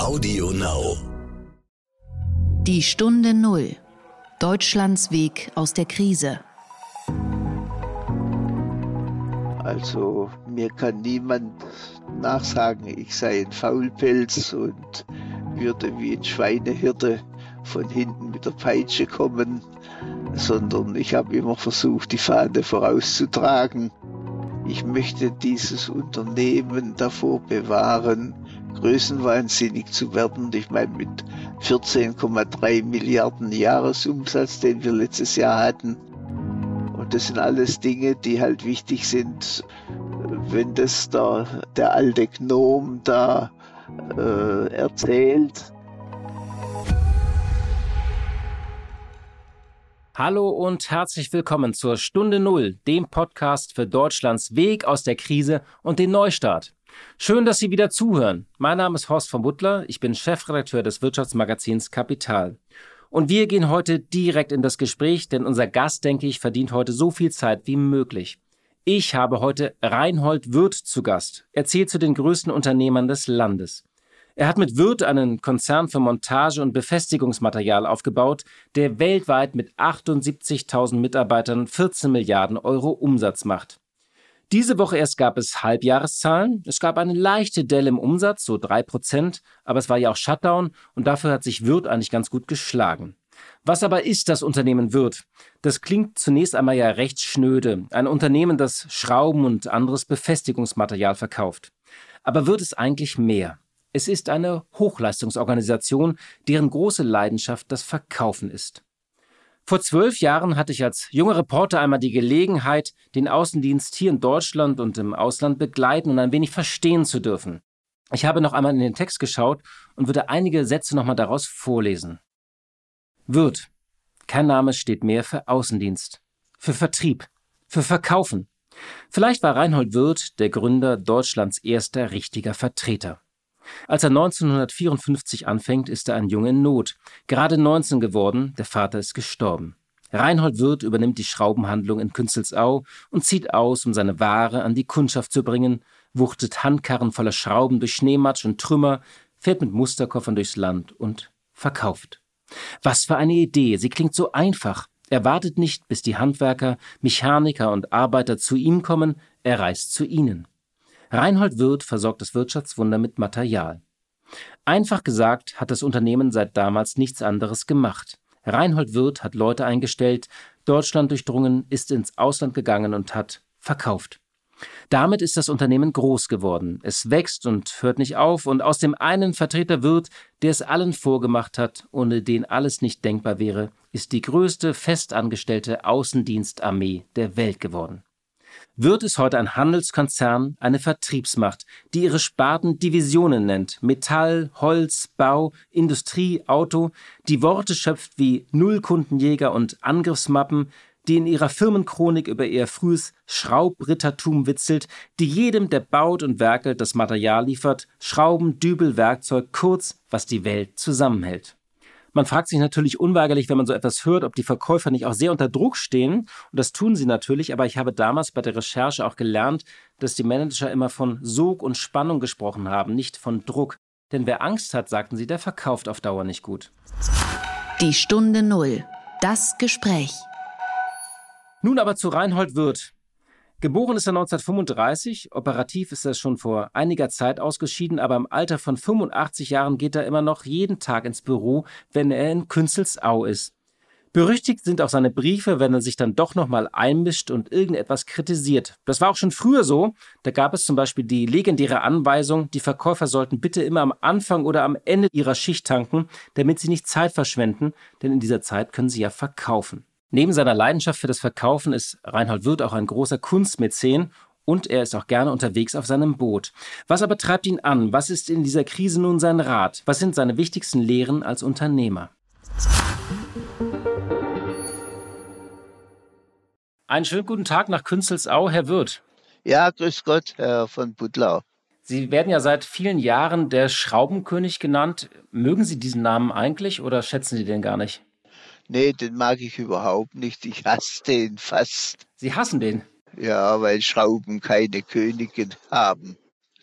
Audio Now. Die Stunde Null. Deutschlands Weg aus der Krise. Also mir kann niemand nachsagen, ich sei ein Faulpelz und würde wie ein Schweinehirte von hinten mit der Peitsche kommen, sondern ich habe immer versucht, die Fahne vorauszutragen. Ich möchte dieses Unternehmen davor bewahren, größenwahnsinnig zu werden. Ich meine, mit 14,3 Milliarden Jahresumsatz, den wir letztes Jahr hatten. Und das sind alles Dinge, die halt wichtig sind, wenn das der, der alte Gnom da äh, erzählt. Hallo und herzlich willkommen zur Stunde Null, dem Podcast für Deutschlands Weg aus der Krise und den Neustart. Schön, dass Sie wieder zuhören. Mein Name ist Horst von Butler, ich bin Chefredakteur des Wirtschaftsmagazins Kapital. Und wir gehen heute direkt in das Gespräch, denn unser Gast, denke ich, verdient heute so viel Zeit wie möglich. Ich habe heute Reinhold Wirth zu Gast. Er zählt zu den größten Unternehmern des Landes. Er hat mit Wirth einen Konzern für Montage- und Befestigungsmaterial aufgebaut, der weltweit mit 78.000 Mitarbeitern 14 Milliarden Euro Umsatz macht. Diese Woche erst gab es Halbjahreszahlen. Es gab eine leichte Delle im Umsatz, so drei Prozent, aber es war ja auch Shutdown und dafür hat sich Wirth eigentlich ganz gut geschlagen. Was aber ist das Unternehmen Wirth? Das klingt zunächst einmal ja recht schnöde. Ein Unternehmen, das Schrauben und anderes Befestigungsmaterial verkauft. Aber wird es eigentlich mehr? Es ist eine Hochleistungsorganisation, deren große Leidenschaft das Verkaufen ist. Vor zwölf Jahren hatte ich als junger Reporter einmal die Gelegenheit, den Außendienst hier in Deutschland und im Ausland begleiten und ein wenig verstehen zu dürfen. Ich habe noch einmal in den Text geschaut und würde einige Sätze nochmal daraus vorlesen. Wirt. Kein Name steht mehr für Außendienst, für Vertrieb, für Verkaufen. Vielleicht war Reinhold Wirth der Gründer Deutschlands erster richtiger Vertreter. Als er 1954 anfängt, ist er ein Junge in Not. Gerade 19 geworden, der Vater ist gestorben. Reinhold Wirth übernimmt die Schraubenhandlung in Künzelsau und zieht aus, um seine Ware an die Kundschaft zu bringen, wuchtet Handkarren voller Schrauben durch Schneematsch und Trümmer, fährt mit Musterkoffern durchs Land und verkauft. Was für eine Idee, sie klingt so einfach. Er wartet nicht, bis die Handwerker, Mechaniker und Arbeiter zu ihm kommen, er reist zu ihnen. Reinhold Wirth versorgt das Wirtschaftswunder mit Material. Einfach gesagt hat das Unternehmen seit damals nichts anderes gemacht. Reinhold Wirth hat Leute eingestellt, Deutschland durchdrungen, ist ins Ausland gegangen und hat verkauft. Damit ist das Unternehmen groß geworden. Es wächst und hört nicht auf und aus dem einen Vertreter wird, der es allen vorgemacht hat, ohne den alles nicht denkbar wäre, ist die größte festangestellte Außendienstarmee der Welt geworden. Wird es heute ein Handelskonzern, eine Vertriebsmacht, die ihre Sparten Divisionen nennt, Metall, Holz, Bau, Industrie, Auto, die Worte schöpft wie Nullkundenjäger und Angriffsmappen, die in ihrer Firmenchronik über ihr frühes Schraubrittertum witzelt, die jedem, der baut und werkelt, das Material liefert, Schrauben, Dübel, Werkzeug, kurz, was die Welt zusammenhält. Man fragt sich natürlich unweigerlich, wenn man so etwas hört, ob die Verkäufer nicht auch sehr unter Druck stehen. Und das tun sie natürlich, aber ich habe damals bei der Recherche auch gelernt, dass die Manager immer von Sog und Spannung gesprochen haben, nicht von Druck. Denn wer Angst hat, sagten sie, der verkauft auf Dauer nicht gut. Die Stunde Null. Das Gespräch. Nun aber zu Reinhold Wirth. Geboren ist er 1935, operativ ist er schon vor einiger Zeit ausgeschieden, aber im Alter von 85 Jahren geht er immer noch jeden Tag ins Büro, wenn er in Künzelsau ist. Berüchtigt sind auch seine Briefe, wenn er sich dann doch nochmal einmischt und irgendetwas kritisiert. Das war auch schon früher so. Da gab es zum Beispiel die legendäre Anweisung, die Verkäufer sollten bitte immer am Anfang oder am Ende ihrer Schicht tanken, damit sie nicht Zeit verschwenden, denn in dieser Zeit können sie ja verkaufen. Neben seiner Leidenschaft für das Verkaufen ist Reinhold Wirth auch ein großer Kunstmäzen und er ist auch gerne unterwegs auf seinem Boot. Was aber treibt ihn an? Was ist in dieser Krise nun sein Rat? Was sind seine wichtigsten Lehren als Unternehmer? Einen schönen guten Tag nach Künzelsau, Herr Wirth. Ja, grüß Gott, Herr von Butlau. Sie werden ja seit vielen Jahren der Schraubenkönig genannt. Mögen Sie diesen Namen eigentlich oder schätzen Sie den gar nicht? Nee, den mag ich überhaupt nicht. Ich hasse den fast. Sie hassen den? Ja, weil Schrauben keine Königin haben.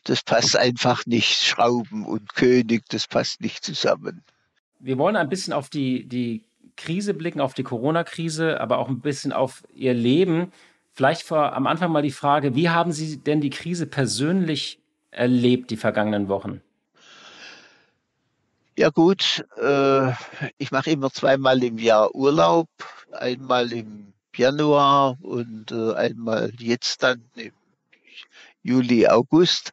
das passt einfach nicht. Schrauben und König, das passt nicht zusammen. Wir wollen ein bisschen auf die, die Krise blicken, auf die Corona-Krise, aber auch ein bisschen auf Ihr Leben. Vielleicht vor, am Anfang mal die Frage, wie haben Sie denn die Krise persönlich erlebt, die vergangenen Wochen? Ja gut, äh, ich mache immer zweimal im Jahr Urlaub, einmal im Januar und äh, einmal jetzt dann im Juli, August.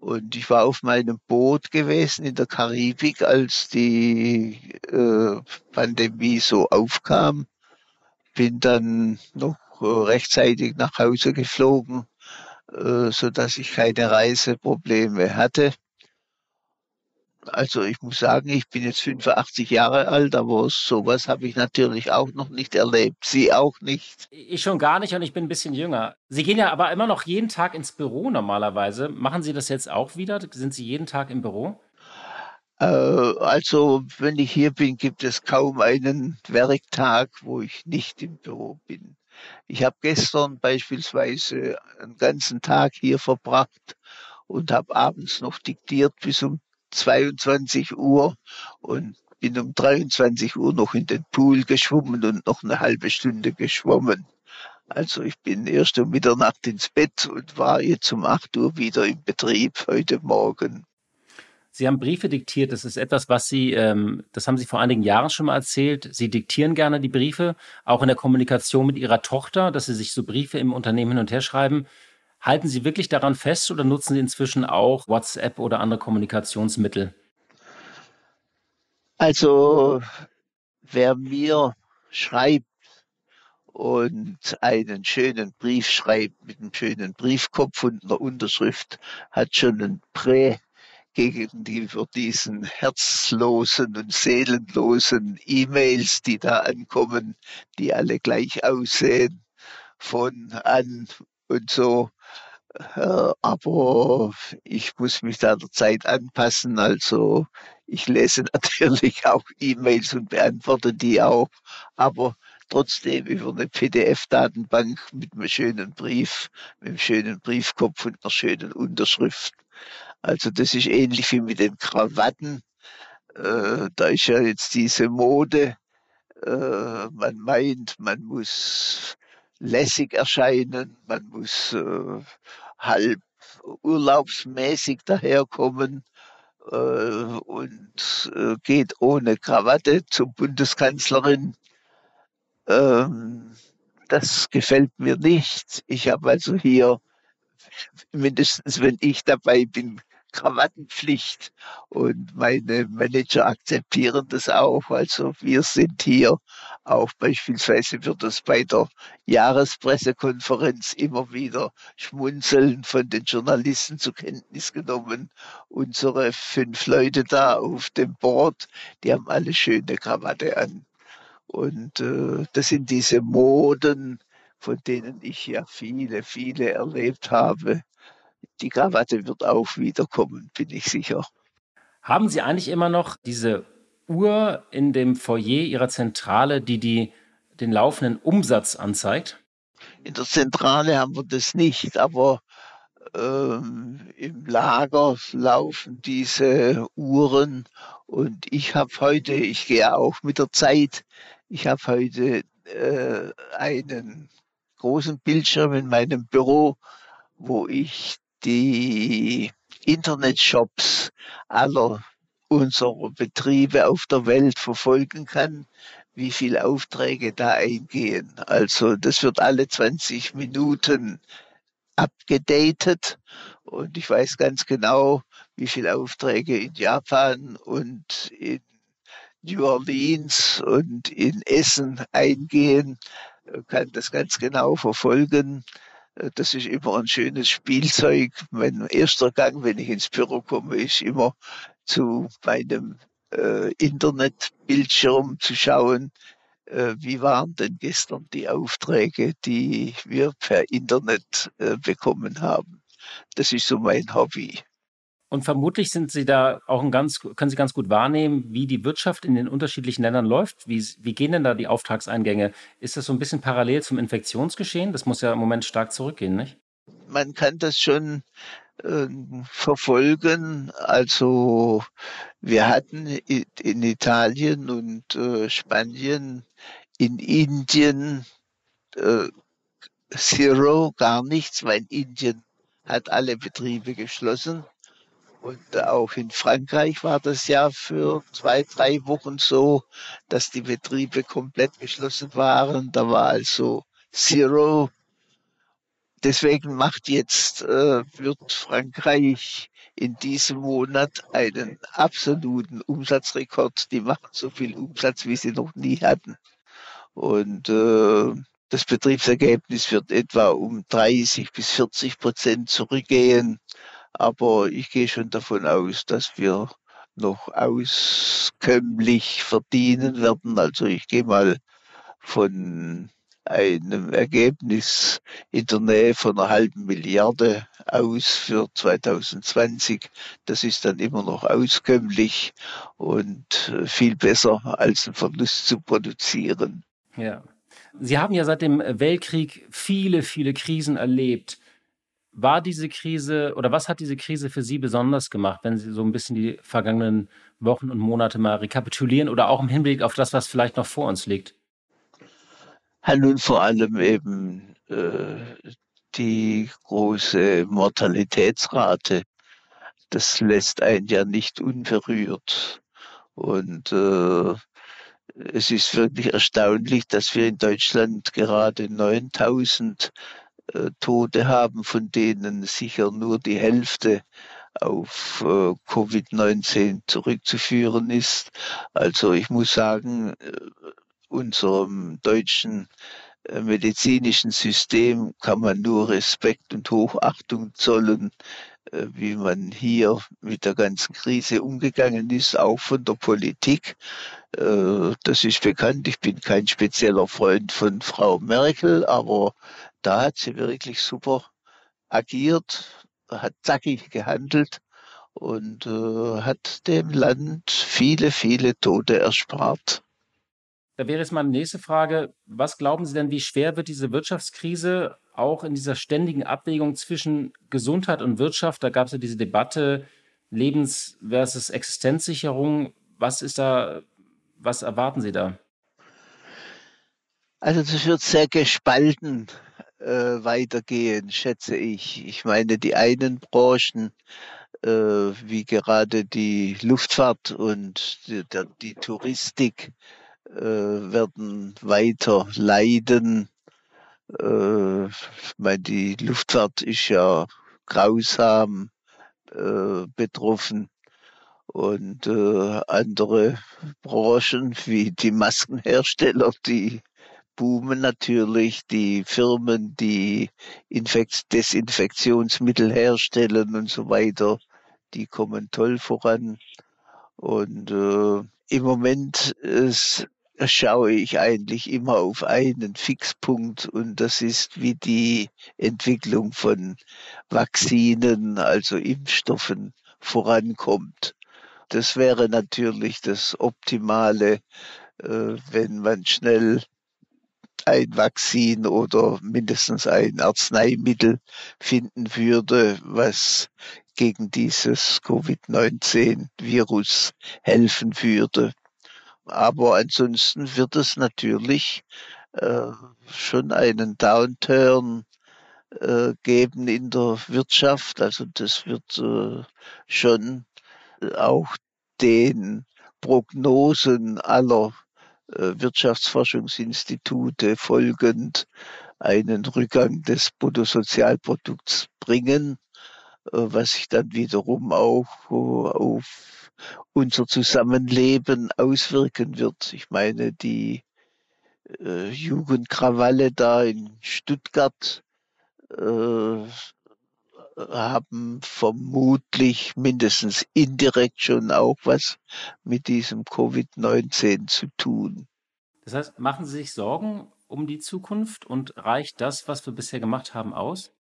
Und ich war auf meinem Boot gewesen in der Karibik, als die äh, Pandemie so aufkam. Bin dann noch äh, rechtzeitig nach Hause geflogen, äh, so dass ich keine Reiseprobleme hatte. Also ich muss sagen, ich bin jetzt 85 Jahre alt, aber sowas habe ich natürlich auch noch nicht erlebt. Sie auch nicht. Ich schon gar nicht und ich bin ein bisschen jünger. Sie gehen ja aber immer noch jeden Tag ins Büro normalerweise. Machen Sie das jetzt auch wieder? Sind Sie jeden Tag im Büro? Äh, also wenn ich hier bin, gibt es kaum einen Werktag, wo ich nicht im Büro bin. Ich habe gestern beispielsweise einen ganzen Tag hier verbracht und habe abends noch diktiert bis um 22 Uhr und bin um 23 Uhr noch in den Pool geschwommen und noch eine halbe Stunde geschwommen. Also ich bin erst um Mitternacht ins Bett und war jetzt um 8 Uhr wieder im Betrieb heute Morgen. Sie haben Briefe diktiert. Das ist etwas, was Sie, ähm, das haben Sie vor einigen Jahren schon mal erzählt. Sie diktieren gerne die Briefe, auch in der Kommunikation mit Ihrer Tochter, dass Sie sich so Briefe im Unternehmen hin und her schreiben. Halten Sie wirklich daran fest oder nutzen Sie inzwischen auch WhatsApp oder andere Kommunikationsmittel? Also, wer mir schreibt und einen schönen Brief schreibt mit einem schönen Briefkopf und einer Unterschrift, hat schon ein Prä gegenüber diesen herzlosen und seelenlosen E-Mails, die da ankommen, die alle gleich aussehen, von an und so. Äh, aber ich muss mich da der Zeit anpassen. Also ich lese natürlich auch E-Mails und beantworte die auch, aber trotzdem über eine PDF-Datenbank mit einem schönen Brief, mit einem schönen Briefkopf und einer schönen Unterschrift. Also das ist ähnlich wie mit den Krawatten. Äh, da ist ja jetzt diese Mode. Äh, man meint, man muss lässig erscheinen, man muss äh, halb urlaubsmäßig daherkommen äh, und äh, geht ohne Krawatte zur Bundeskanzlerin. Ähm, das gefällt mir nicht. Ich habe also hier, mindestens wenn ich dabei bin, Krawattenpflicht und meine Manager akzeptieren das auch. Also wir sind hier auch beispielsweise wird das bei der Jahrespressekonferenz immer wieder schmunzeln von den Journalisten zur Kenntnis genommen. Unsere fünf Leute da auf dem Board, die haben alle schöne Krawatte an. Und äh, das sind diese Moden, von denen ich ja viele, viele erlebt habe die Krawatte wird auch wiederkommen, bin ich sicher. Haben Sie eigentlich immer noch diese Uhr in dem Foyer Ihrer Zentrale, die, die den laufenden Umsatz anzeigt? In der Zentrale haben wir das nicht, aber ähm, im Lager laufen diese Uhren und ich habe heute, ich gehe auch mit der Zeit, ich habe heute äh, einen großen Bildschirm in meinem Büro, wo ich die Internetshops aller unserer Betriebe auf der Welt verfolgen kann, wie viele Aufträge da eingehen. Also das wird alle 20 Minuten abgedatet und ich weiß ganz genau, wie viele Aufträge in Japan und in New Orleans und in Essen eingehen, kann das ganz genau verfolgen. Äh, das ist immer ein schönes Spielzeug. Mein erster Gang, wenn ich ins Büro komme, ist immer zu meinem äh, Internetbildschirm zu schauen, äh, wie waren denn gestern die Aufträge, die wir per Internet äh, bekommen haben. Das ist so mein Hobby. Und vermutlich sind Sie da auch ein ganz, können Sie ganz gut wahrnehmen, wie die Wirtschaft in den unterschiedlichen Ländern läuft. Wie, wie gehen denn da die Auftragseingänge? Ist das so ein bisschen parallel zum Infektionsgeschehen? Das muss ja im Moment stark zurückgehen, nicht? Man kann das schon äh, verfolgen. Also wir hatten in Italien und äh, Spanien, in Indien äh, Zero, gar nichts, weil Indien hat alle Betriebe geschlossen. Und auch in Frankreich war das ja für zwei, drei Wochen so, dass die Betriebe komplett geschlossen waren. Da war also Zero. Deswegen macht jetzt, äh, wird Frankreich in diesem Monat einen absoluten Umsatzrekord. Die machen so viel Umsatz, wie sie noch nie hatten. Und äh, das Betriebsergebnis wird etwa um 30 bis 40 Prozent zurückgehen. Aber ich gehe schon davon aus, dass wir noch auskömmlich verdienen werden. Also ich gehe mal von einem Ergebnis in der Nähe von einer halben Milliarde aus für 2020. Das ist dann immer noch auskömmlich und viel besser als einen Verlust zu produzieren. Ja. Sie haben ja seit dem Weltkrieg viele, viele Krisen erlebt. War diese Krise oder was hat diese Krise für Sie besonders gemacht, wenn Sie so ein bisschen die vergangenen Wochen und Monate mal rekapitulieren oder auch im Hinblick auf das, was vielleicht noch vor uns liegt? Ja, nun vor allem eben äh, die große Mortalitätsrate. Das lässt einen ja nicht unberührt. Und äh, es ist wirklich erstaunlich, dass wir in Deutschland gerade 9000 äh, Tote haben, von denen sicher nur die Hälfte auf äh, Covid-19 zurückzuführen ist. Also ich muss sagen, äh, unserem deutschen äh, medizinischen System kann man nur Respekt und Hochachtung zollen, wie man hier mit der ganzen Krise umgegangen ist, auch von der Politik. Das ist bekannt. Ich bin kein spezieller Freund von Frau Merkel, aber da hat sie wirklich super agiert, hat zackig gehandelt und hat dem Land viele, viele Tote erspart. Da wäre jetzt meine nächste Frage. Was glauben Sie denn, wie schwer wird diese Wirtschaftskrise auch in dieser ständigen Abwägung zwischen Gesundheit und Wirtschaft? Da gab es ja diese Debatte Lebens- versus Existenzsicherung. Was ist da, was erwarten Sie da? Also das wird sehr gespalten äh, weitergehen, schätze ich. Ich meine, die einen Branchen, äh, wie gerade die Luftfahrt und die, der, die Touristik, äh, werden weiter leiden. Äh, meine, die Luftfahrt ist ja grausam äh, betroffen und äh, andere Branchen wie die Maskenhersteller, die boomen natürlich, die Firmen, die Infekt Desinfektionsmittel herstellen und so weiter, die kommen toll voran. Und äh, im Moment ist schaue ich eigentlich immer auf einen Fixpunkt und das ist, wie die Entwicklung von Vakzinen, also Impfstoffen vorankommt. Das wäre natürlich das Optimale, äh, wenn man schnell ein Vakzin oder mindestens ein Arzneimittel finden würde, was gegen dieses Covid-19-Virus helfen würde. Aber ansonsten wird es natürlich äh, schon einen Downturn äh, geben in der Wirtschaft. Also das wird äh, schon auch den Prognosen aller äh, Wirtschaftsforschungsinstitute folgend einen Rückgang des Bruttosozialprodukts bringen, äh, was sich dann wiederum auch auf unser Zusammenleben auswirken wird. Ich meine, die äh, Jugendkrawalle da in Stuttgart äh, haben vermutlich mindestens indirekt schon auch was mit diesem Covid-19 zu tun. Das heißt, machen Sie sich Sorgen um die Zukunft und reicht das, was wir bisher gemacht haben, aus?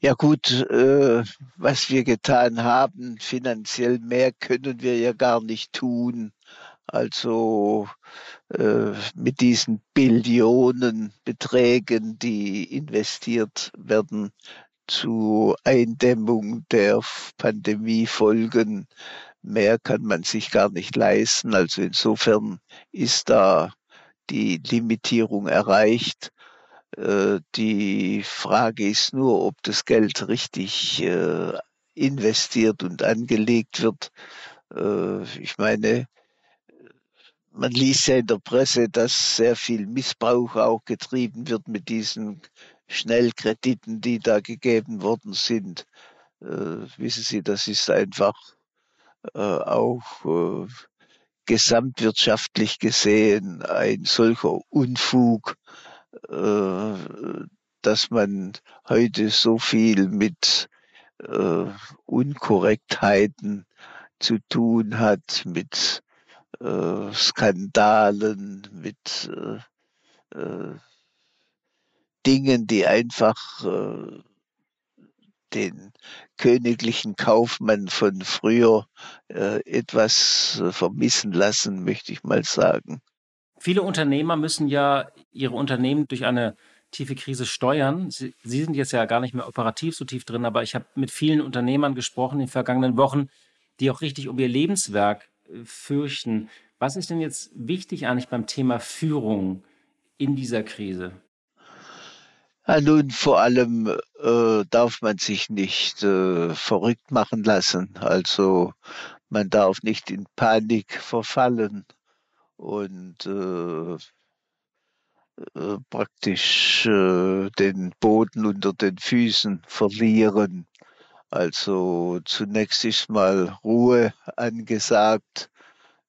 Ja gut, äh, was wir getan haben, finanziell mehr können wir ja gar nicht tun. Also äh, mit diesen Billionen Beträgen, die investiert werden, zur Eindämmung der Pandemiefolgen. Mehr kann man sich gar nicht leisten. Also insofern ist da die Limitierung erreicht. Äh, die Frage ist nur, ob das Geld richtig äh, investiert und angelegt wird. Äh, ich meine, man liest ja in der Presse, dass sehr viel Missbrauch auch getrieben wird mit diesen Schnellkrediten, die da gegeben worden sind. wissen Sie, das ist einfach auch gesamtwirtschaftlich gesehen ein solcher Unfug, äh, dass man heute so viel mit äh, Unkorrektheiten zu tun hat, mit äh, Skandalen, mit äh, äh, Dingen, die einfach äh, den königlichen Kaufmann von früher äh, etwas äh, vermissen lassen, möchte ich mal sagen. Viele Unternehmer müssen ja ihre Unternehmen durch eine tiefe Krise steuern. Sie, Sie, sind jetzt ja gar nicht mehr operativ so tief drin, aber ich habe mit vielen Unternehmern gesprochen in den vergangenen Wochen, die auch richtig um ihr Lebenswerk fürchten. Was ist denn jetzt wichtig eigentlich beim Thema Führung in dieser Krise? Ja, nun, vor allem äh, darf man sich nicht äh, verrückt machen lassen. Also man darf nicht in Panik verfallen und äh, äh, praktisch äh, den Boden unter den Füßen verlieren. Also zunächst ist mal Ruhe angesagt.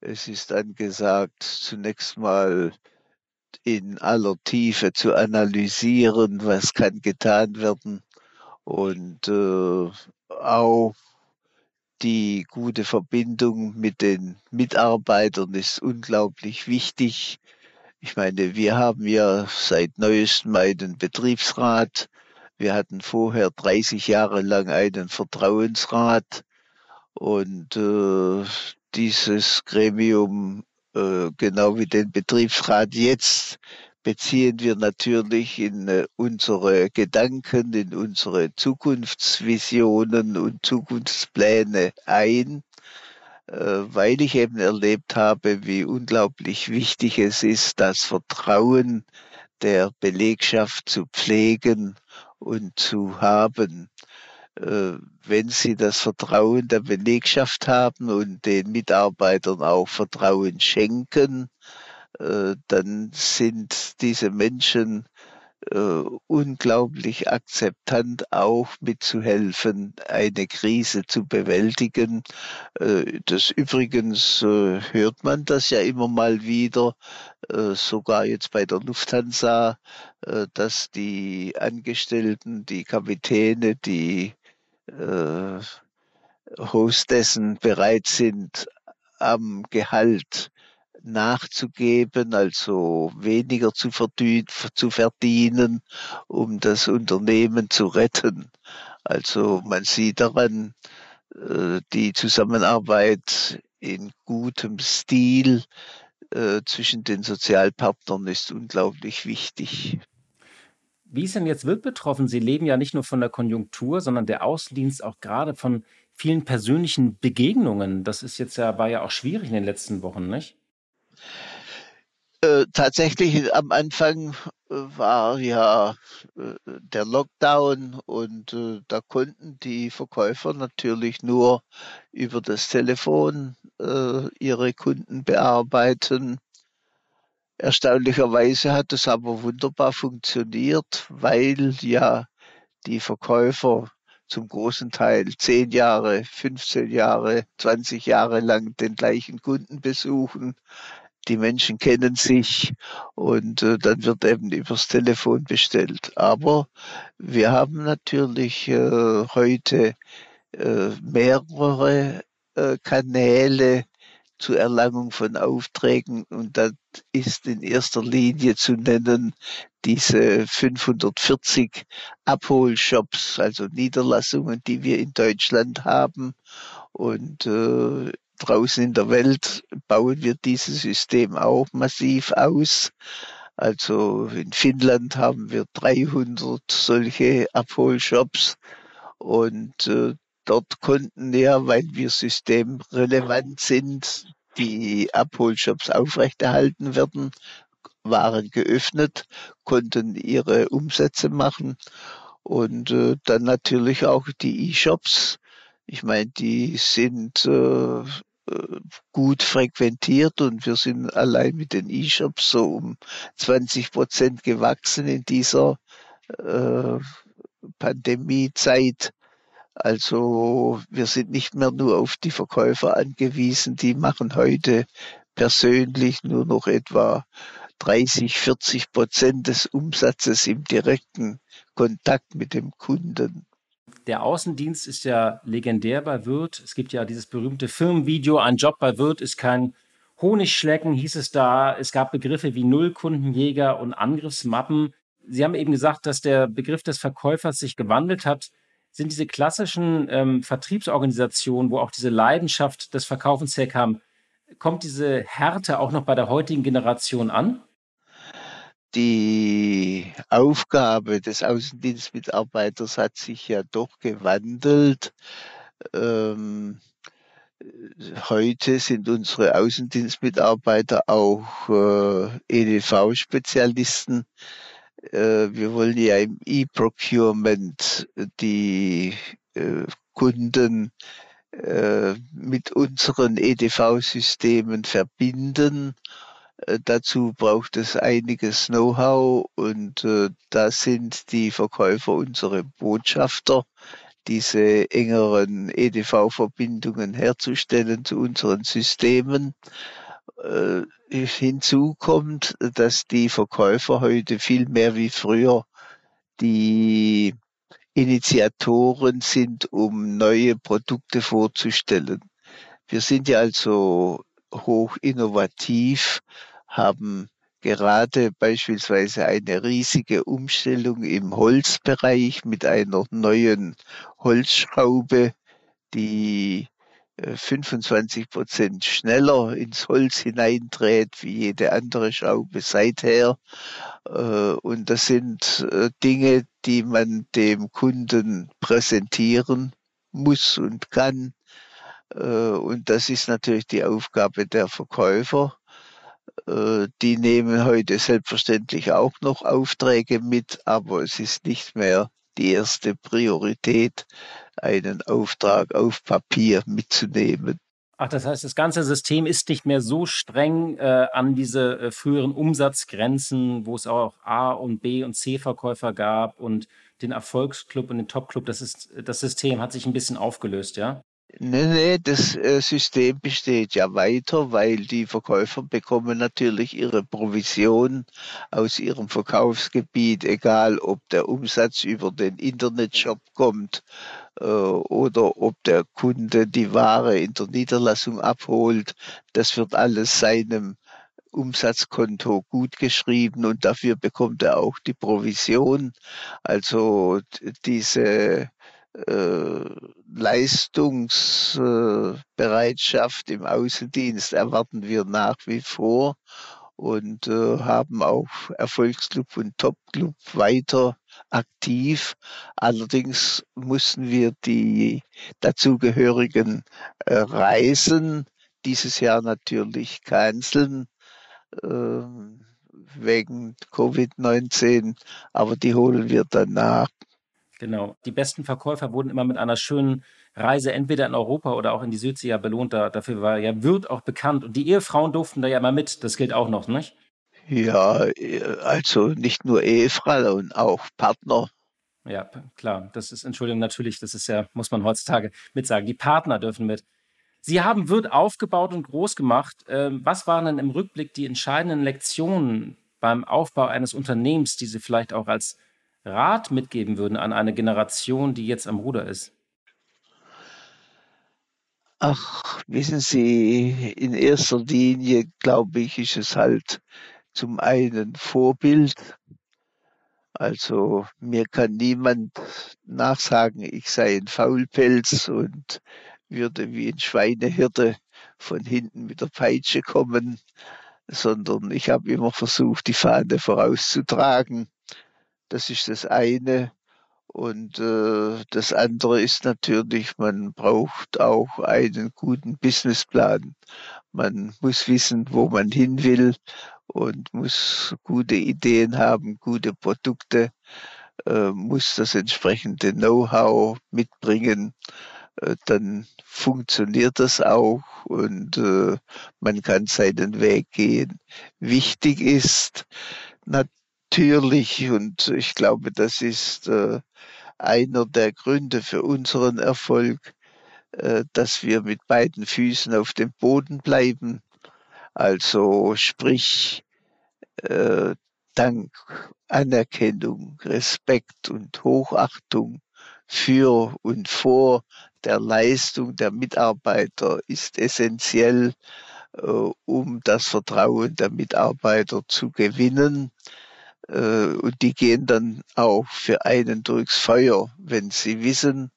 Es ist angesagt, zunächst mal in aller Tiefe zu analysieren, was kann getan werden und äh, auch die gute Verbindung mit den Mitarbeitern ist unglaublich wichtig. Ich meine, wir haben ja seit neuestem einen Betriebsrat. Wir hatten vorher 30 Jahre lang einen Vertrauensrat und äh, dieses Gremium äh, genau wie den Betriebsrat jetzt, beziehen wir natürlich in äh, unsere Gedanken, in unsere Zukunftsvisionen und Zukunftspläne ein, äh, weil ich eben erlebt habe, wie unglaublich wichtig es ist, das Vertrauen der Belegschaft zu pflegen und zu haben. Äh, wenn sie das Vertrauen der Belegschaft haben und den Mitarbeitern auch Vertrauen schenken, äh, dann sind diese Menschen äh, unglaublich akzeptant, auch mitzuhelfen, eine Krise zu bewältigen. das übrigens hört man das ja immer mal wieder, sogar jetzt bei der Lufthansa, dass die Angestellten, die Kapitäne, die äh, Hostessen bereit sind, am Gehalt nachzugeben, also weniger zu, zu verdienen, um das Unternehmen zu retten. Also man sieht daran, äh, die Zusammenarbeit in gutem Stil äh, zwischen den Sozialpartnern ist unglaublich wichtig. Wie ist denn jetzt Wirt betroffen? Sie leben ja nicht nur von der Konjunktur, sondern der Außendienst auch gerade von vielen persönlichen Begegnungen. Das ist jetzt ja, war ja auch schwierig in den letzten Wochen, nicht? Äh, tatsächlich am Anfang äh, war ja äh, der Lockdown und äh, da konnten die Verkäufer natürlich nur über das Telefon äh, ihre Kunden bearbeiten. Erstaunlicherweise hat es aber wunderbar funktioniert, weil ja die Verkäufer zum großen Teil zehn Jahre, 15 Jahre, 20 Jahre lang den gleichen Kunden besuchen. Die Menschen kennen sich und äh, dann wird eben übers Telefon bestellt. Aber wir haben natürlich äh, heute äh, mehrere äh, Kanäle, zur Erlangung von Aufträgen und das ist in erster Linie zu nennen diese 540 Abholshops, also Niederlassungen, die wir in Deutschland haben und äh, draußen in der Welt bauen wir dieses System auch massiv aus. Also in Finnland haben wir 300 solche Abholshops und äh, dort konnten ja, weil wir systemrelevant sind, die Abholshops aufrechterhalten werden, waren geöffnet, konnten ihre Umsätze machen und äh, dann natürlich auch die E-Shops. Ich meine, die sind äh, gut frequentiert und wir sind allein mit den E-Shops so um 20 Prozent gewachsen in dieser äh, Pandemiezeit. Also wir sind nicht mehr nur auf die Verkäufer angewiesen, die machen heute persönlich nur noch etwa 30, 40 Prozent des Umsatzes im direkten Kontakt mit dem Kunden. Der Außendienst ist ja legendär bei Wirt. Es gibt ja dieses berühmte Firmenvideo, ein Job bei Wirt ist kein Honigschlecken, hieß es da. Es gab Begriffe wie Nullkundenjäger und Angriffsmappen. Sie haben eben gesagt, dass der Begriff des Verkäufers sich gewandelt hat. Sind diese klassischen ähm, Vertriebsorganisationen, wo auch diese Leidenschaft des Verkaufens herkam, kommt diese Härte auch noch bei der heutigen Generation an? Die Aufgabe des Außendienstmitarbeiters hat sich ja doch gewandelt. Ähm, heute sind unsere Außendienstmitarbeiter auch äh, EDV-Spezialisten. Äh, wir wollen ja im E-Procurement die äh, Kunden äh, mit unseren EDV-Systemen verbinden dazu braucht es einiges Know-how und äh, da sind die Verkäufer unsere Botschafter, diese engeren EDV-Verbindungen herzustellen zu unseren Systemen. Äh, hinzu kommt, dass die Verkäufer heute viel mehr wie früher die Initiatoren sind, um neue Produkte vorzustellen. Wir sind ja also hoch innovativ, haben gerade beispielsweise eine riesige Umstellung im Holzbereich mit einer neuen Holzschraube, die 25 äh, Prozent schneller ins Holz hineindreht wie jede andere Schraube seither. Äh, und das sind äh, Dinge, die man dem Kunden präsentieren muss und kann. Und das ist natürlich die Aufgabe der Verkäufer äh, die nehmen heute selbstverständlich auch noch Aufträge mit, aber es ist nicht mehr die erste Priorität, einen Auftrag auf Papier mitzunehmen. Ach, das heißt, das ganze System ist nicht mehr so streng äh, an diese äh, früheren Umsatzgrenzen, wo es auch A- und B- und C-Verkäufer gab und den Erfolgsclub und den Topclub. Das, das System hat sich ein bisschen aufgelöst, ja? Nee, nee, das äh, System besteht ja weiter, weil die Verkäufer bekommen natürlich ihre Provision aus ihrem Verkaufsgebiet, egal ob der Umsatz über den Internetshop kommt äh, oder ob der Kunde die Ware in der Niederlassung abholt. Das wird alles seinem Umsatzkonto gut geschrieben und dafür bekommt er auch die Provision. Also diese Leistungsbereitschaft im Außendienst erwarten wir nach wie vor und äh, haben auch Erfolgsclub und Topclub weiter aktiv. Allerdings mussten wir die dazugehörigen äh, Reisen dieses Jahr natürlich canceln äh, wegen Covid-19, aber die holen wir dann nach. Genau. Die besten Verkäufer wurden immer mit einer schönen Reise entweder in Europa oder auch in die Südsee ja belohnt. Da, dafür war ja Wirt auch bekannt. Und die Ehefrauen durften da ja immer mit. Das gilt auch noch, nicht? Ja, also nicht nur Ehefrauen, und auch Partner. Ja, klar. Das ist, Entschuldigung, natürlich, das ist ja, muss man heutzutage mitsagen. Die Partner dürfen mit. Sie haben Wirt aufgebaut und groß gemacht. Ähm, was waren denn im Rückblick die entscheidenden Lektionen beim Aufbau eines Unternehmens, die Sie vielleicht auch als Rat mitgeben würden an eine Generation, die jetzt am Ruder ist? Ach, wissen Sie, in erster Linie glaube ich, ist es halt zum einen Vorbild. Also mir kann niemand nachsagen, ich sei ein Faulpelz und würde wie ein Schweinehirte von hinten mit der Peitsche kommen. sondern ich habe immer versucht, die Fahne vorauszutragen. Das ist das eine. Und äh, das andere ist natürlich, man braucht auch einen guten Businessplan. Man muss wissen, wo man hin will und muss gute Ideen haben, gute Produkte, äh, muss das entsprechende Know-how mitbringen. Äh, dann funktioniert das auch und äh, man kann seinen Weg gehen. Wichtig ist natürlich, und ich glaube, das ist äh, einer der Gründe für unseren Erfolg, äh, dass wir mit beiden Füßen auf dem Boden bleiben. Also sprich, äh, Dank, Anerkennung, Respekt und Hochachtung für und vor der Leistung der Mitarbeiter ist essentiell, äh, um das Vertrauen der Mitarbeiter zu gewinnen. Äh, und die gehen dann auch für einen durchs Feuer, wenn sie wissen,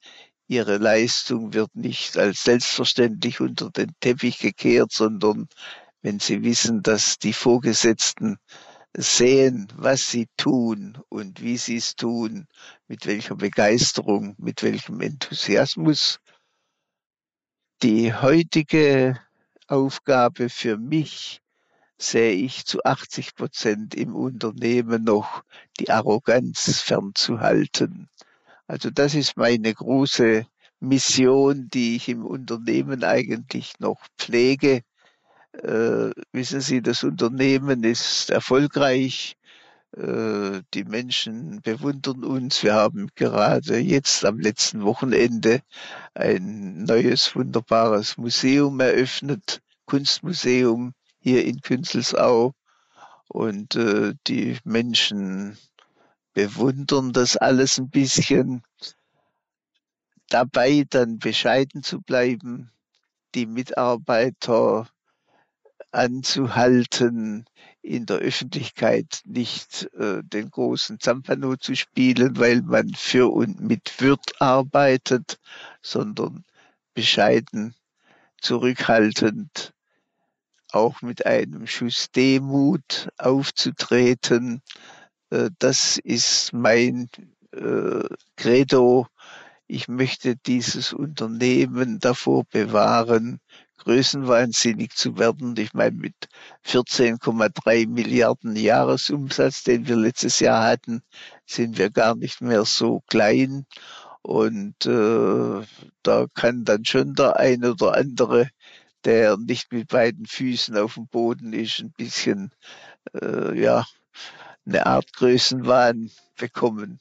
ihre Leistung wird nicht als selbstverständlich unter den Teppich gekehrt, sondern wenn sie wissen, dass die Vorgesetzten sehen, was sie tun und wie sie es tun, mit welcher Begeisterung, mit welchem Enthusiasmus. Die heutige Aufgabe für mich sehe ich zu 80 Prozent im Unternehmen noch die Arroganz fernzuhalten. Also das ist meine große Mission, die ich im Unternehmen eigentlich noch pflege. Äh, wissen Sie, das Unternehmen ist erfolgreich. Äh, die Menschen bewundern uns. Wir haben gerade jetzt am letzten Wochenende ein neues, wunderbares Museum eröffnet, Kunstmuseum hier in Künzelsau. Und äh, die Menschen bewundern das alles ein bisschen. Dabei dann bescheiden zu bleiben, die Mitarbeiter anzuhalten, in der Öffentlichkeit nicht äh, den großen Zampano zu spielen, weil man für und mit Wirt arbeitet, sondern bescheiden, zurückhaltend, auch mit einem Schuss Demut aufzutreten. Äh, das ist mein äh, Credo. Ich möchte dieses Unternehmen davor bewahren, größenwahnsinnig zu werden. Ich meine, mit 14,3 Milliarden Jahresumsatz, den wir letztes Jahr hatten, sind wir gar nicht mehr so klein. Und äh, da kann dann schon der ein oder andere der nicht mit beiden Füßen auf dem Boden ist, ein bisschen, äh, ja, eine Art Größenwahn bekommen.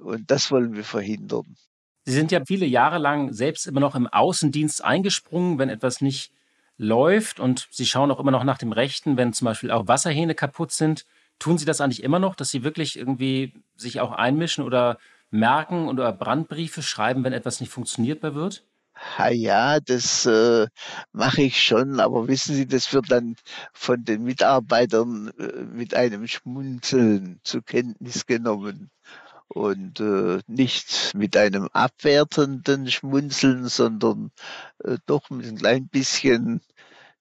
Und das wollen wir verhindern. Sie sind ja viele Jahre lang selbst immer noch im Außendienst eingesprungen, wenn etwas nicht läuft und Sie schauen auch immer noch nach dem Rechten, wenn zum Beispiel auch Wasserhähne kaputt sind. Tun Sie das eigentlich immer noch, dass Sie wirklich irgendwie sich auch einmischen oder merken oder Brandbriefe schreiben, wenn etwas nicht funktioniert bei Wirt? Ha ja, das äh, mache ich schon, aber wissen Sie, das wird dann von den Mitarbeitern äh, mit einem Schmunzeln zur Kenntnis genommen und äh, nicht mit einem abwertenden Schmunzeln, sondern äh, doch mit ein klein bisschen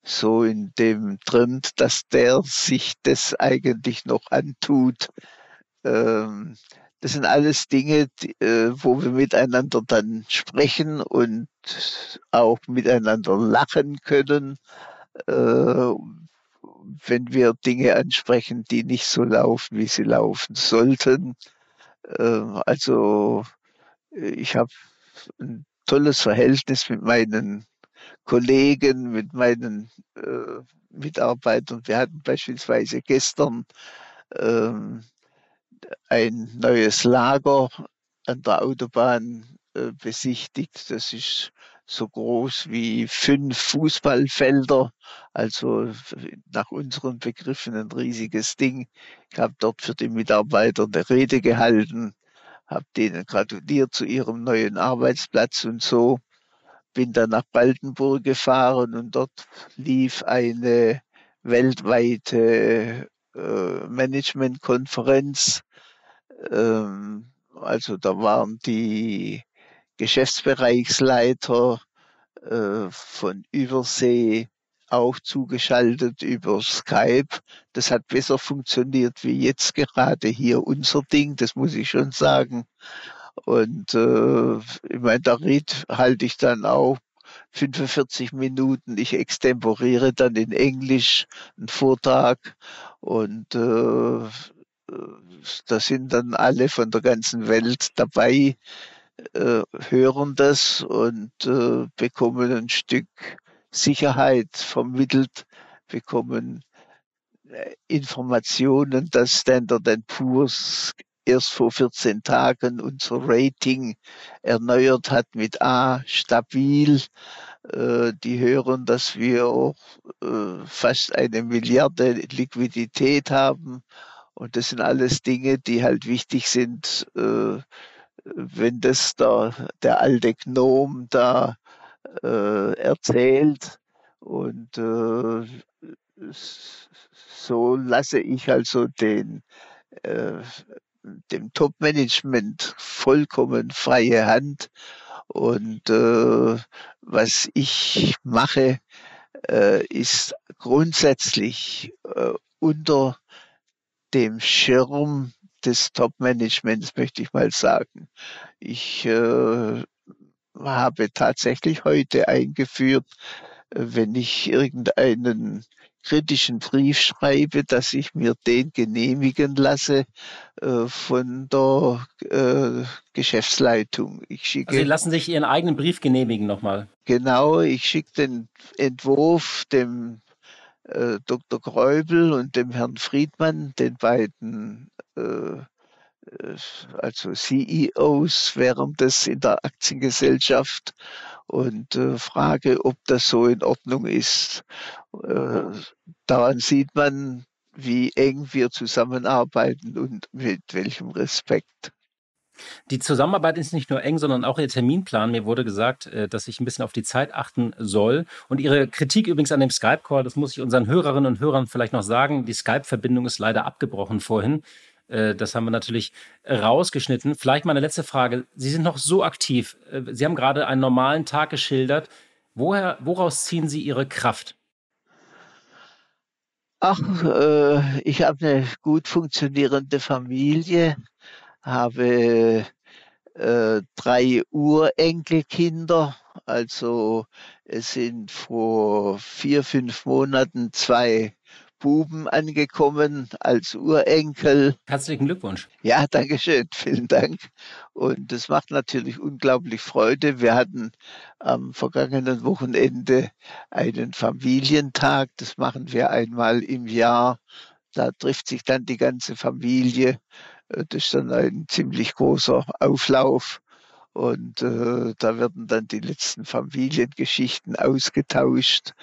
so in dem Trend, dass der sich das eigentlich noch antut. Ähm, das sind alles Dinge, die, äh, wo wir miteinander dann sprechen und auch miteinander lachen können, äh, wenn wir Dinge ansprechen, die nicht so laufen, wie sie laufen sollten. Äh, also ich habe ein tolles Verhältnis mit meinen Kollegen, mit meinen äh, Mitarbeitern. Wir hatten beispielsweise gestern ähm, ein neues Lager an der Autobahn äh, besichtigt. Das ist so groß wie fünf Fußballfelder, also nach unseren Begriffen ein riesiges Ding. Ich habe dort für die Mitarbeiter eine Rede gehalten, habe denen gratuliert zu ihrem neuen Arbeitsplatz und so. Bin dann nach Baltenburg gefahren und dort lief eine weltweite äh, Managementkonferenz ähm, also da waren die Geschäftsbereichsleiter äh, von Übersee auch zugeschaltet über Skype. Das hat besser funktioniert wie jetzt gerade hier unser Ding, das muss ich schon sagen. Und äh, ich meine, da red halte ich dann auch 45 Minuten. Ich extemporiere dann in Englisch einen Vortrag und äh, da sind dann alle von der ganzen Welt dabei, äh, hören das und äh, bekommen ein Stück Sicherheit vermittelt, bekommen äh, Informationen, dass Standard Poor's erst vor 14 Tagen unser Rating erneuert hat mit A stabil. Die hören, dass wir äh, fast eine Milliarde Liquidität haben. Und das sind alles Dinge, die halt wichtig sind, äh, wenn das der, der alte Gnom da erzählt. Und so lasse ich also den dem Top-Management vollkommen freie Hand. Und äh, was ich mache, äh, ist grundsätzlich äh, unter dem Schirm des Top-Managements, möchte ich mal sagen. Ich äh, habe tatsächlich heute eingeführt, wenn ich irgendeinen kritischen Brief schreibe, dass ich mir den genehmigen lasse äh, von der äh, Geschäftsleitung. Ich schicke, also Sie lassen sich Ihren eigenen Brief genehmigen nochmal. Genau, ich schicke den Entwurf dem äh, Dr. Gräubel und dem Herrn Friedmann, den beiden äh, äh, also CEOs während des in der Aktiengesellschaft und äh, frage, ob das so in Ordnung ist. Äh, daran sieht man, wie eng wir zusammenarbeiten und mit welchem Respekt. Die Zusammenarbeit ist nicht nur eng, sondern auch Ihr Terminplan. Mir wurde gesagt, äh, dass ich ein bisschen auf die Zeit achten soll. Und Ihre Kritik übrigens an dem Skype-Call, das muss ich unseren Hörerinnen und Hörern vielleicht noch sagen. Die Skype-Verbindung ist leider abgebrochen vorhin. Äh, das haben wir natürlich rausgeschnitten. Vielleicht meine letzte Frage. Sie sind noch so aktiv. Äh, Sie haben gerade einen normalen Tag geschildert. Woher, woraus ziehen Sie Ihre Kraft? Ach, äh, ich habe eine gut funktionierende Familie, habe äh, drei Urenkelkinder. Also es sind vor vier, fünf Monaten zwei Buben angekommen als Urenkel. Herzlichen Glückwunsch. Ja, danke schön. Vielen Dank. Und das macht natürlich unglaublich Freude. Wir hatten am vergangenen Wochenende einen Familientag. Das machen wir einmal im Jahr. Da trifft sich dann die ganze Familie. Äh, das ist dann ein ziemlich großer Auflauf. Und äh, da werden dann die letzten Familiengeschichten ausgetauscht.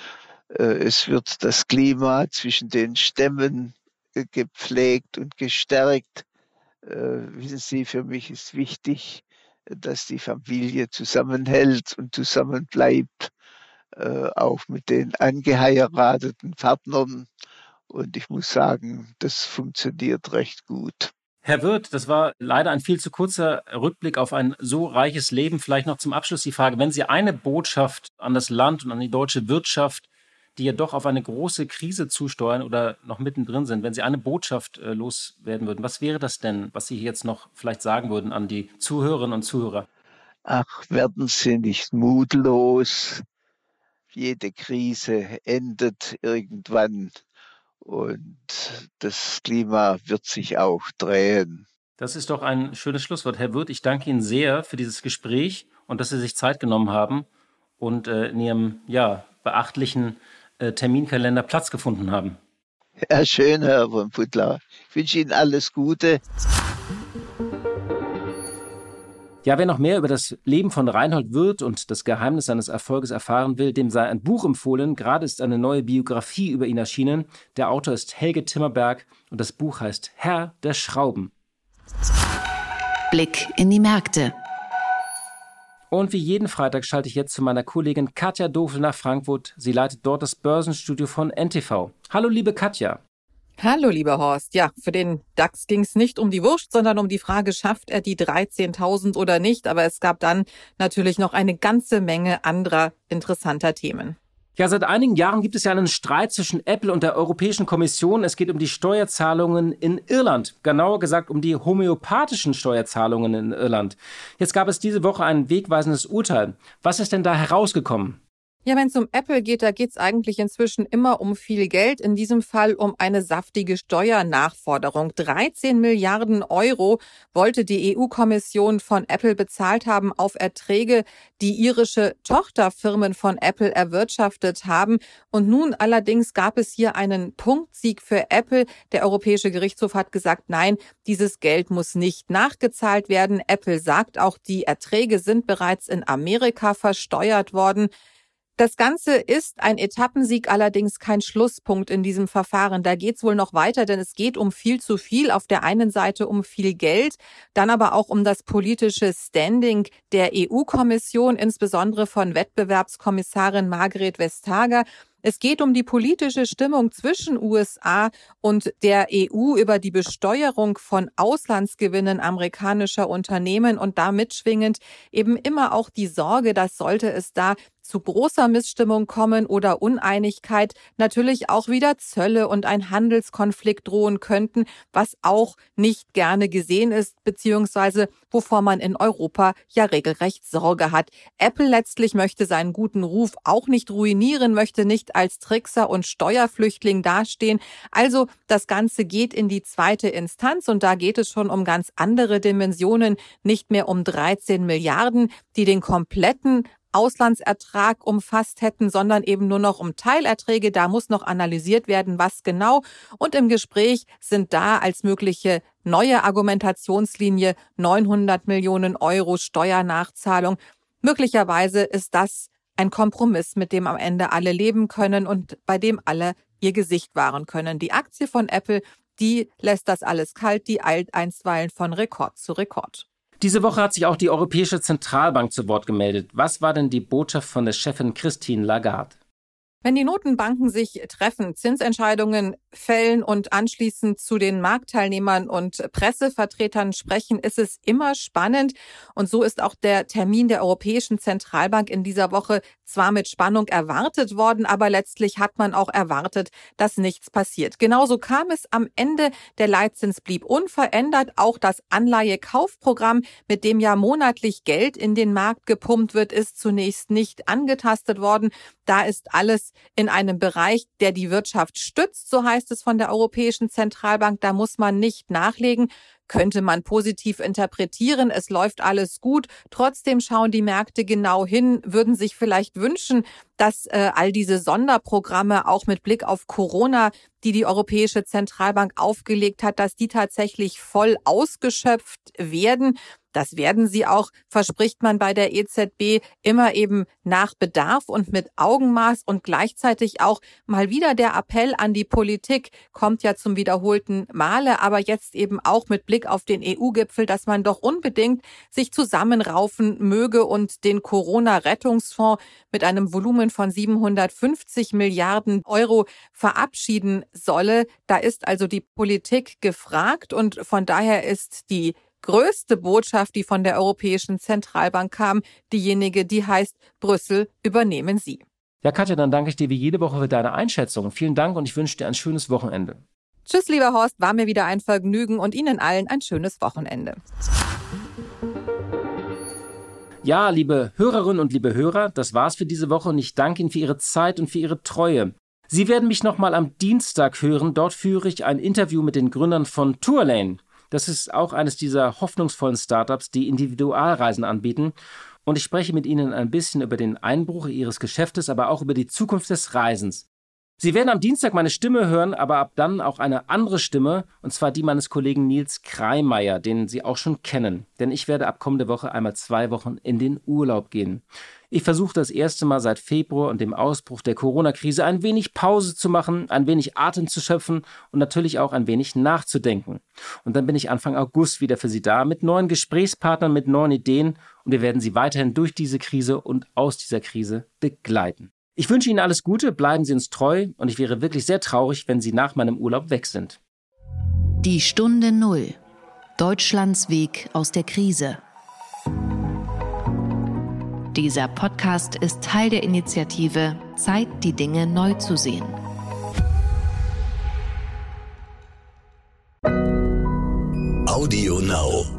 Äh, es wird das Klima zwischen den Stämmen äh, gepflegt und gestärkt. Äh, wissen Sie, für mich ist wichtig, dass die Familie zusammenhält und zusammenbleibt, auch mit den angeheirateten Partnern. Und ich muss sagen, das funktioniert recht gut. Herr Wirth, das war leider ein viel zu kurzer Rückblick auf ein so reiches Leben. Vielleicht noch zum Abschluss die Frage, wenn Sie eine Botschaft an das Land und an die deutsche Wirtschaft die ja doch auf eine große Krise zusteuern oder noch mittendrin sind, wenn Sie eine Botschaft äh, loswerden würden, was wäre das denn, was Sie jetzt noch vielleicht sagen würden an die Zuhörerinnen und Zuhörer? Ach, werden Sie nicht mutlos. Jede Krise endet irgendwann und das Klima wird sich auch drehen. Das ist doch ein schönes Schlusswort. Herr Wirth, ich danke Ihnen sehr für dieses Gespräch und dass Sie sich Zeit genommen haben und äh, in Ihrem ja, beachtlichen äh, Terminkalender Platz gefunden haben. Ja, schön, Herr von Putlau. Ich wünsche Ihnen alles Gute. Ja, wer noch mehr über das Leben von Reinhold Wirth und das Geheimnis seines Erfolges erfahren will, dem sei ein Buch empfohlen. Gerade ist eine neue Biografie über ihn erschienen. Der Autor ist Helge Timmerberg und das Buch heißt Herr der Schrauben. Blick in die Märkte. Und wie jeden Freitag schalte ich jetzt zu meiner Kollegin Katja Dofel nach Frankfurt. Sie leitet dort das Börsenstudio von NTV. Hallo, liebe Katja. Hallo, lieber Horst. Ja, für den DAX ging es nicht um die Wurst, sondern um die Frage, schafft er die 13.000 oder nicht. Aber es gab dann natürlich noch eine ganze Menge anderer interessanter Themen. Ja, seit einigen Jahren gibt es ja einen Streit zwischen Apple und der Europäischen Kommission. Es geht um die Steuerzahlungen in Irland. Genauer gesagt um die homöopathischen Steuerzahlungen in Irland. Jetzt gab es diese Woche ein wegweisendes Urteil. Was ist denn da herausgekommen? Ja, wenn es um Apple geht, da geht es eigentlich inzwischen immer um viel Geld. In diesem Fall um eine saftige Steuernachforderung. 13 Milliarden Euro wollte die EU-Kommission von Apple bezahlt haben auf Erträge, die irische Tochterfirmen von Apple erwirtschaftet haben. Und nun allerdings gab es hier einen Punktsieg für Apple. Der Europäische Gerichtshof hat gesagt, nein, dieses Geld muss nicht nachgezahlt werden. Apple sagt auch, die Erträge sind bereits in Amerika versteuert worden. Das Ganze ist ein Etappensieg, allerdings kein Schlusspunkt in diesem Verfahren. Da geht es wohl noch weiter, denn es geht um viel zu viel. Auf der einen Seite um viel Geld, dann aber auch um das politische Standing der EU-Kommission, insbesondere von Wettbewerbskommissarin Margret Vestager. Es geht um die politische Stimmung zwischen USA und der EU über die Besteuerung von Auslandsgewinnen amerikanischer Unternehmen und damit schwingend eben immer auch die Sorge, dass sollte es da zu großer Missstimmung kommen oder Uneinigkeit natürlich auch wieder Zölle und ein Handelskonflikt drohen könnten, was auch nicht gerne gesehen ist, beziehungsweise wovor man in Europa ja regelrecht Sorge hat. Apple letztlich möchte seinen guten Ruf auch nicht ruinieren, möchte nicht als Trickser und Steuerflüchtling dastehen. Also das Ganze geht in die zweite Instanz und da geht es schon um ganz andere Dimensionen, nicht mehr um 13 Milliarden, die den kompletten Auslandsertrag umfasst hätten, sondern eben nur noch um Teilerträge. Da muss noch analysiert werden, was genau. Und im Gespräch sind da als mögliche neue Argumentationslinie 900 Millionen Euro Steuernachzahlung. Möglicherweise ist das ein Kompromiss, mit dem am Ende alle leben können und bei dem alle ihr Gesicht wahren können. Die Aktie von Apple, die lässt das alles kalt, die eilt einstweilen von Rekord zu Rekord. Diese Woche hat sich auch die Europäische Zentralbank zu Wort gemeldet. Was war denn die Botschaft von der Chefin Christine Lagarde? Wenn die Notenbanken sich treffen, Zinsentscheidungen fällen und anschließend zu den Marktteilnehmern und Pressevertretern sprechen, ist es immer spannend. Und so ist auch der Termin der Europäischen Zentralbank in dieser Woche zwar mit Spannung erwartet worden, aber letztlich hat man auch erwartet, dass nichts passiert. Genauso kam es am Ende. Der Leitzins blieb unverändert. Auch das Anleihekaufprogramm, mit dem ja monatlich Geld in den Markt gepumpt wird, ist zunächst nicht angetastet worden. Da ist alles in einem Bereich, der die Wirtschaft stützt, so heißt es von der Europäischen Zentralbank. Da muss man nicht nachlegen könnte man positiv interpretieren. Es läuft alles gut. Trotzdem schauen die Märkte genau hin, würden sich vielleicht wünschen, dass äh, all diese Sonderprogramme auch mit Blick auf Corona, die die Europäische Zentralbank aufgelegt hat, dass die tatsächlich voll ausgeschöpft werden. Das werden sie auch, verspricht man bei der EZB, immer eben nach Bedarf und mit Augenmaß und gleichzeitig auch mal wieder der Appell an die Politik kommt ja zum wiederholten Male, aber jetzt eben auch mit Blick auf den EU-Gipfel, dass man doch unbedingt sich zusammenraufen möge und den Corona-Rettungsfonds mit einem Volumen von 750 Milliarden Euro verabschieden solle. Da ist also die Politik gefragt und von daher ist die größte Botschaft, die von der Europäischen Zentralbank kam, diejenige, die heißt, Brüssel übernehmen Sie. Ja, Katja, dann danke ich dir wie jede Woche für deine Einschätzung. Vielen Dank und ich wünsche dir ein schönes Wochenende. Tschüss, lieber Horst, war mir wieder ein Vergnügen und Ihnen allen ein schönes Wochenende. Ja, liebe Hörerinnen und liebe Hörer, das war's für diese Woche und ich danke Ihnen für Ihre Zeit und für Ihre Treue. Sie werden mich nochmal am Dienstag hören. Dort führe ich ein Interview mit den Gründern von Tourlane. Das ist auch eines dieser hoffnungsvollen Startups, die Individualreisen anbieten. Und ich spreche mit Ihnen ein bisschen über den Einbruch Ihres Geschäftes, aber auch über die Zukunft des Reisens. Sie werden am Dienstag meine Stimme hören, aber ab dann auch eine andere Stimme, und zwar die meines Kollegen Nils Kreimeier, den Sie auch schon kennen. Denn ich werde ab kommende Woche einmal zwei Wochen in den Urlaub gehen. Ich versuche das erste Mal seit Februar und dem Ausbruch der Corona-Krise ein wenig Pause zu machen, ein wenig Atem zu schöpfen und natürlich auch ein wenig nachzudenken. Und dann bin ich Anfang August wieder für Sie da mit neuen Gesprächspartnern, mit neuen Ideen und wir werden Sie weiterhin durch diese Krise und aus dieser Krise begleiten. Ich wünsche Ihnen alles Gute, bleiben Sie uns treu und ich wäre wirklich sehr traurig, wenn Sie nach meinem Urlaub weg sind. Die Stunde Null. Deutschlands Weg aus der Krise. Dieser Podcast ist Teil der Initiative Zeit, die Dinge neu zu sehen. Audio Now.